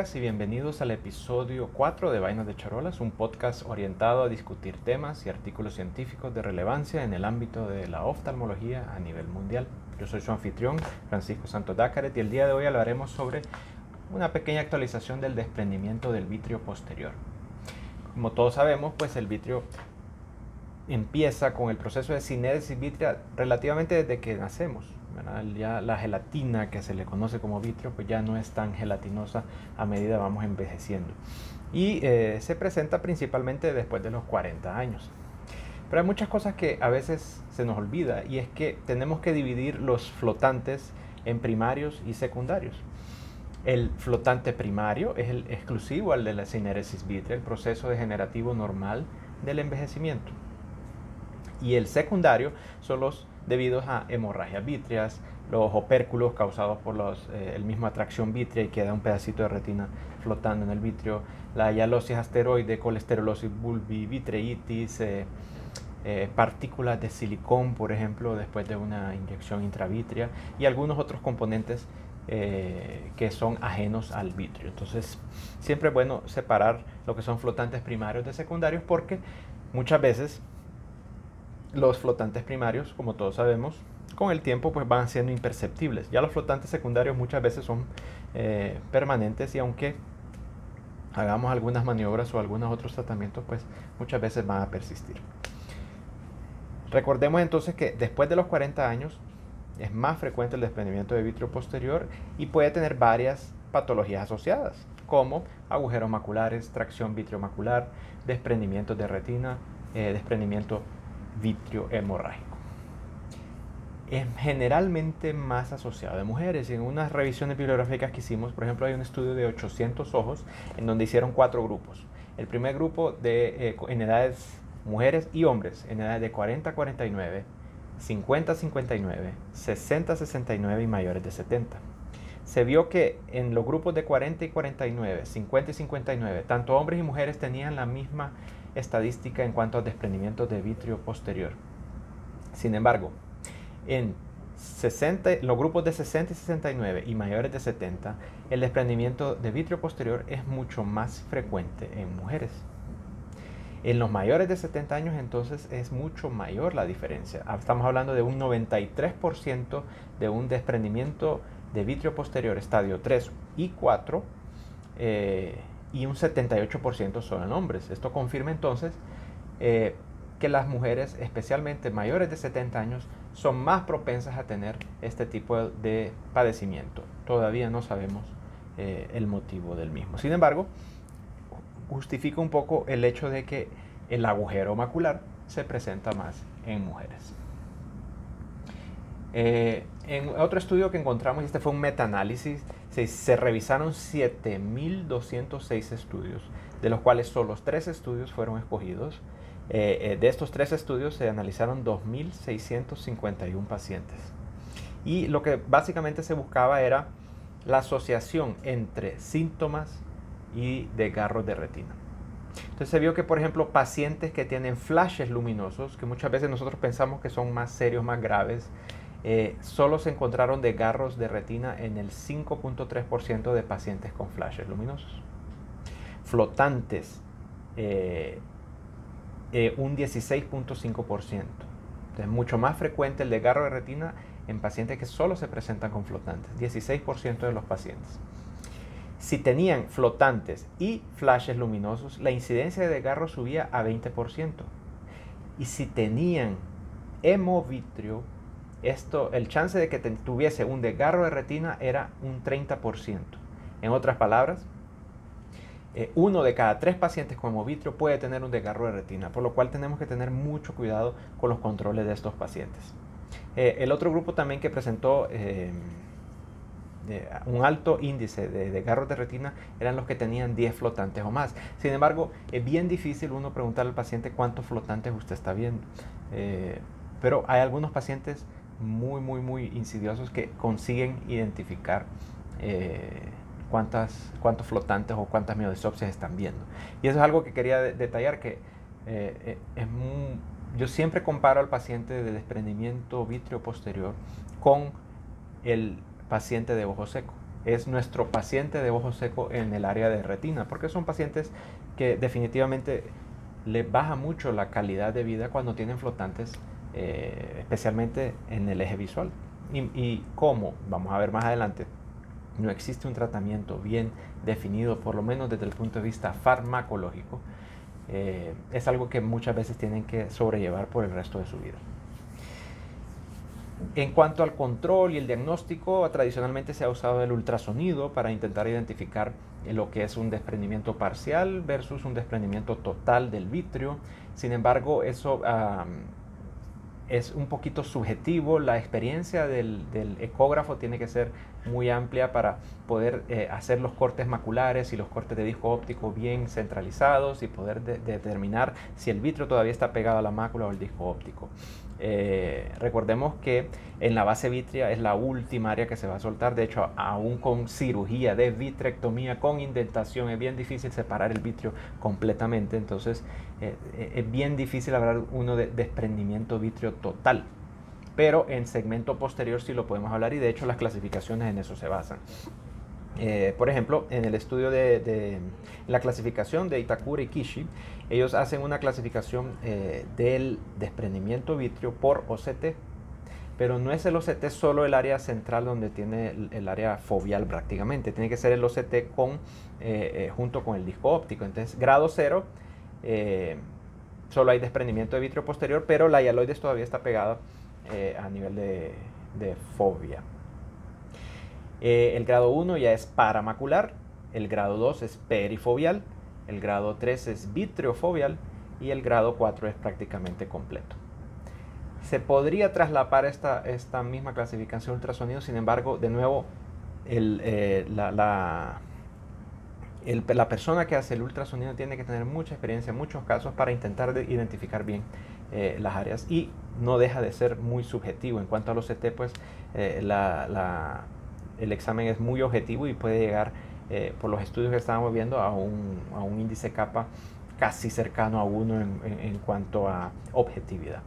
Y bienvenidos al episodio 4 de Vainas de Charolas, un podcast orientado a discutir temas y artículos científicos de relevancia en el ámbito de la oftalmología a nivel mundial. Yo soy su anfitrión, Francisco Santos Dácaret, y el día de hoy hablaremos sobre una pequeña actualización del desprendimiento del vitrio posterior. Como todos sabemos, pues el vitrio empieza con el proceso de cinéresis vitrea relativamente desde que nacemos. Ya la gelatina que se le conoce como vitrio, pues ya no es tan gelatinosa a medida vamos envejeciendo. Y eh, se presenta principalmente después de los 40 años. Pero hay muchas cosas que a veces se nos olvida y es que tenemos que dividir los flotantes en primarios y secundarios. El flotante primario es el exclusivo al de la cineresis vitrea, el proceso degenerativo normal del envejecimiento. Y el secundario son los debidos a hemorragias vítreas, los opérculos causados por eh, el mismo atracción vitrea y queda un pedacito de retina flotando en el vitrio, la hialosis asteroide, colesterolosis bulbi, vitreitis, eh, eh, partículas de silicón, por ejemplo, después de una inyección intravítrea y algunos otros componentes que son ajenos al vitrio. Entonces, siempre es bueno separar lo que son flotantes primarios de secundarios porque muchas veces los flotantes primarios, como todos sabemos, con el tiempo pues van siendo imperceptibles. Ya los flotantes secundarios muchas veces son eh, permanentes y aunque hagamos algunas maniobras o algunos otros tratamientos, pues muchas veces van a persistir. Recordemos entonces que después de los 40 años es más frecuente el desprendimiento de vitrio posterior y puede tener varias patologías asociadas, como agujeros maculares, tracción vitriomacular, desprendimiento de retina, eh, desprendimiento vitrio hemorrágico. Es generalmente más asociado de mujeres. En unas revisiones bibliográficas que hicimos, por ejemplo, hay un estudio de 800 ojos en donde hicieron cuatro grupos. El primer grupo de, eh, en edades mujeres y hombres, en edades de 40 a 49, 50 a 59, 60 a 69 y mayores de 70. Se vio que en los grupos de 40 y 49, 50 y 59, tanto hombres y mujeres tenían la misma estadística en cuanto a desprendimiento de vitrio posterior. Sin embargo, en 60, los grupos de 60 y 69 y mayores de 70, el desprendimiento de vitrio posterior es mucho más frecuente en mujeres. En los mayores de 70 años entonces es mucho mayor la diferencia. Estamos hablando de un 93% de un desprendimiento de vitrio posterior estadio 3 y 4 y un 78% son en hombres. Esto confirma entonces eh, que las mujeres, especialmente mayores de 70 años, son más propensas a tener este tipo de padecimiento. Todavía no sabemos eh, el motivo del mismo. Sin embargo, justifica un poco el hecho de que el agujero macular se presenta más en mujeres. Eh, en otro estudio que encontramos, y este fue un metaanálisis, se, se revisaron 7.206 estudios, de los cuales solo tres estudios fueron escogidos. Eh, eh, de estos tres estudios se analizaron 2.651 pacientes. Y lo que básicamente se buscaba era la asociación entre síntomas y desgarros de retina. Entonces se vio que, por ejemplo, pacientes que tienen flashes luminosos, que muchas veces nosotros pensamos que son más serios, más graves, eh, solo se encontraron desgarros de retina en el 5.3% de pacientes con flashes luminosos. Flotantes, eh, eh, un 16.5%. Es mucho más frecuente el desgarro de retina en pacientes que solo se presentan con flotantes, 16% de los pacientes. Si tenían flotantes y flashes luminosos, la incidencia de desgarro subía a 20%. Y si tenían hemovitrio, esto, el chance de que tuviese un desgarro de retina era un 30%. En otras palabras, eh, uno de cada tres pacientes con hemovitrio puede tener un desgarro de retina, por lo cual tenemos que tener mucho cuidado con los controles de estos pacientes. Eh, el otro grupo también que presentó eh, un alto índice de desgarros de retina eran los que tenían 10 flotantes o más. Sin embargo, es bien difícil uno preguntar al paciente cuántos flotantes usted está viendo. pero hay algunos pacientes muy, muy, muy insidiosos que consiguen identificar eh, cuántas, cuántos flotantes o cuántas miodisopsias están viendo. Y eso es algo que quería detallar, que eh, eh, es yo siempre comparo al paciente de desprendimiento vitrio posterior con el paciente de ojo seco. es nuestro paciente de ojo seco en el área de retina, porque son pacientes que definitivamente les baja mucho la calidad de vida cuando tienen flotantes, eh, especialmente en el eje visual. Y, y cómo, vamos a ver más adelante, no existe un tratamiento bien definido, por lo menos desde el punto de vista farmacológico, eh, es algo que muchas veces tienen que sobrellevar por el resto de su vida. En cuanto al control y el diagnóstico, tradicionalmente se ha usado el ultrasonido para intentar identificar lo que es un desprendimiento parcial versus un desprendimiento total del vitrio. Sin embargo, eso es un poquito subjetivo. La experiencia del, ecógrafo tiene que ser muy amplia para poder eh, hacer los cortes maculares y los cortes de disco óptico bien centralizados y poder determinar si el vitrio todavía está pegado a la mácula o el disco óptico. Eh, recordemos que en la base vitrea es la última área que se va a soltar. De hecho, aún con cirugía de vitrectomía, con indentación, es bien difícil separar el vitrio completamente. Entonces, eh, eh, es bien difícil hablar uno de desprendimiento vitrio total. Pero en segmento posterior sí lo podemos hablar y de hecho las clasificaciones en eso se basan. Eh, por ejemplo, en el estudio de, la clasificación de Itakura y Kishi, ellos hacen una clasificación eh, del desprendimiento vitrio por OCT, pero no es el OCT solo el área central donde tiene el, área fobial prácticamente, tiene que ser el OCT con, eh, junto con el disco óptico. Entonces, grado cero, solo hay desprendimiento de vitrio posterior, pero la hialoides todavía está pegada a nivel de fobia. Eh, el grado 1 ya es paramacular, el grado 2 es perifobial, el grado 3 es vitreofobial y el grado 4 es prácticamente completo. Se podría traslapar esta, esta misma clasificación ultrasonido, sin embargo, de nuevo, eh, la, la, persona que hace el ultrasonido tiene que tener mucha experiencia en muchos casos para intentar identificar bien eh, las áreas y no deja de ser muy subjetivo. En cuanto a los CT, pues la el examen es muy objetivo y puede llegar, eh, por los estudios que estábamos viendo, a un, a un índice capa casi cercano a uno en, en, cuanto a objetividad.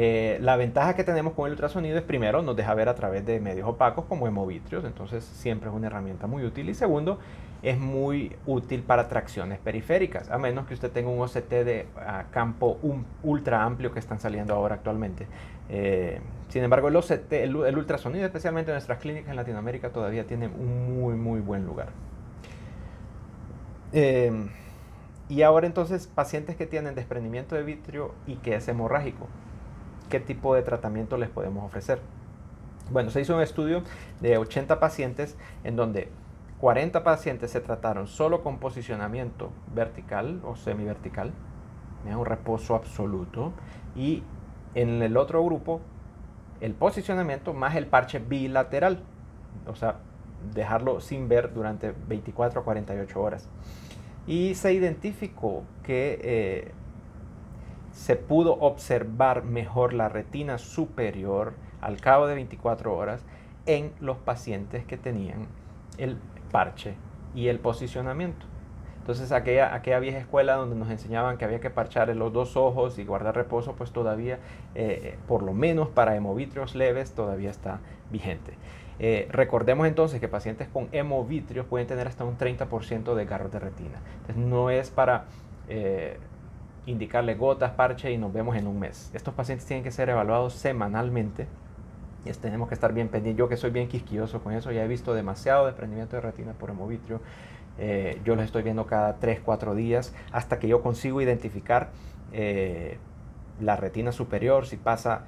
Eh, la ventaja que tenemos con el ultrasonido es primero nos deja ver a través de medios opacos como hemovitrios, entonces siempre es una herramienta muy útil y segundo es muy útil para tracciones periféricas, a menos que usted tenga un OCT de campo ultra amplio que están saliendo ahora actualmente. Eh, sin embargo, el OCT, el, ultrasonido, especialmente en nuestras clínicas en Latinoamérica, todavía tiene un muy, muy buen lugar. Eh, y ahora entonces, pacientes que tienen desprendimiento de vitrio y que es hemorrágico, ¿qué tipo de tratamiento les podemos ofrecer? Bueno, se hizo un estudio de 80 pacientes en donde 40 pacientes se trataron solo con posicionamiento vertical o semivertical, un reposo absoluto, y en el otro grupo el posicionamiento más el parche bilateral, o sea, dejarlo sin ver durante 24 a 48 horas. Y se identificó que eh, se pudo observar mejor la retina superior al cabo de 24 horas en los pacientes que tenían el parche y el posicionamiento. Entonces aquella, aquella vieja escuela donde nos enseñaban que había que parchar los dos ojos y guardar reposo, pues todavía, eh, eh, por lo menos para hemovitrios leves, todavía está vigente. Eh, recordemos entonces que pacientes con hemovitrios pueden tener hasta un 30% de garros de retina. Entonces no es para indicarle gotas, parche y nos vemos en un mes. Estos pacientes tienen que ser evaluados semanalmente y tenemos que estar bien pendientes. Yo que soy bien quisquilloso con eso, ya he visto demasiado desprendimiento de retina por hemovitrio. Eh, yo los estoy viendo cada 3, 4 días hasta que yo consigo identificar eh, la retina superior. Si pasa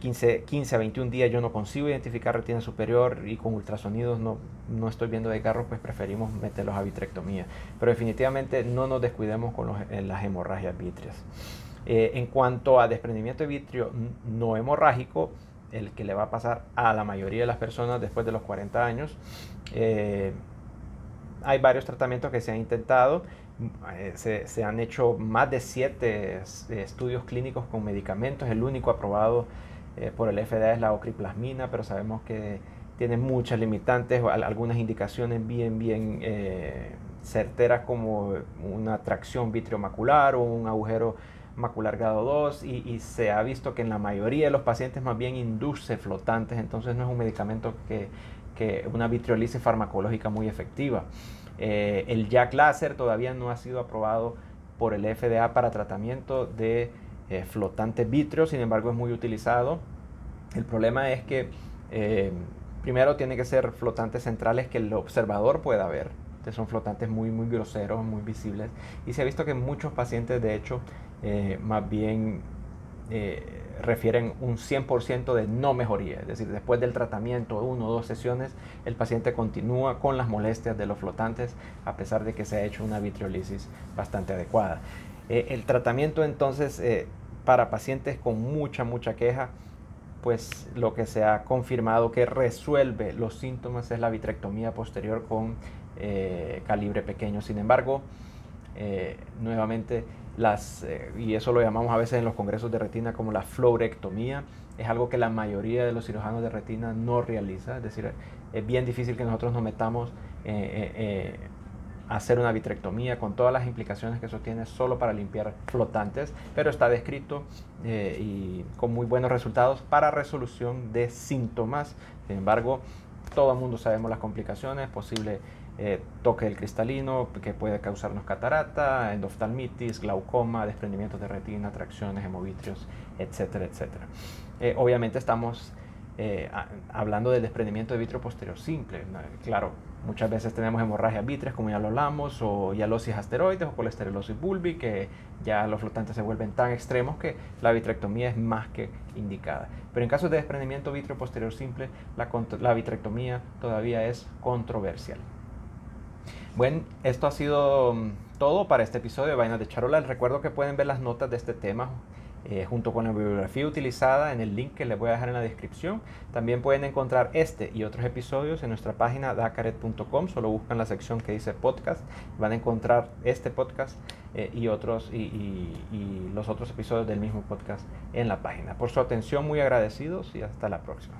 15, 15 a 21 días yo no consigo identificar retina superior y con ultrasonidos no, no estoy viendo de carro, pues preferimos meterlos a vitrectomía. Pero definitivamente no nos descuidemos con las hemorragias vítreas. Eh, en cuanto a desprendimiento de vitrio no hemorrágico, el que le va a pasar a la mayoría de las personas después de los 40 años. Eh, hay varios tratamientos que se han intentado. Eh, se, han hecho más de siete estudios clínicos con medicamentos. El único aprobado eh, por el FDA es la ocriplasmina, pero sabemos que tiene muchas limitantes, algunas indicaciones bien, bien certeras como una tracción vitreomacular o un agujero macular grado 2 y, se ha visto que en la mayoría de los pacientes más bien induce flotantes, entonces no es un medicamento que, que una vitriolisis farmacológica muy efectiva. Eh, el Jack Laser todavía no ha sido aprobado por el FDA para tratamiento de eh, flotantes vitreos, sin embargo es muy utilizado. El problema es que eh, primero tiene que ser flotantes centrales que el observador pueda ver. Entonces son flotantes muy, muy groseros, muy visibles. Y se ha visto que muchos pacientes, de hecho, más bien refieren un 100% de no mejoría, es decir, después del tratamiento, uno o dos sesiones, el paciente continúa con las molestias de los flotantes a pesar de que se ha hecho una vitriolisis bastante adecuada. Eh, el tratamiento entonces eh, para pacientes con mucha, mucha queja, pues lo que se ha confirmado que resuelve los síntomas es la vitrectomía posterior con eh, calibre pequeño. Sin embargo, nuevamente las, eh, y eso lo llamamos a veces en los congresos de retina como la florectomía, es algo que la mayoría de los cirujanos de retina no realiza, es decir, es bien difícil que nosotros nos metamos eh, eh, hacer una vitrectomía con todas las implicaciones que eso tiene solo para limpiar flotantes, pero está descrito y con muy buenos resultados para resolución de síntomas. Sin embargo, todo el mundo sabemos las complicaciones, posible eh, toque del cristalino que puede causarnos catarata, endoftalmitis, glaucoma, desprendimientos de retina, tracciones, hemovitrios, etcétera, etcétera. Eh, obviamente estamos eh, hablando del desprendimiento de vitrio posterior simple. Claro, muchas veces tenemos hemorragia vitreas, como ya lo hablamos, o hialosis asteroides o colesterosis bulbi, que ya los flotantes se vuelven tan extremos que la vitrectomía es más que indicada. Pero en caso de desprendimiento vitrio posterior simple, la, la vitrectomía todavía es controversial. Bueno, esto ha sido mm, todo para este episodio de Vainas de Charola. Les recuerdo que pueden ver las notas de este tema eh, junto con la bibliografía utilizada en el link que les voy a dejar en la descripción. También pueden encontrar este y otros episodios en nuestra página dacaret.com. Solo buscan la sección que dice podcast. Van a encontrar este podcast eh, y otros y los otros episodios del mismo podcast en la página. Por su atención, muy agradecidos y hasta la próxima.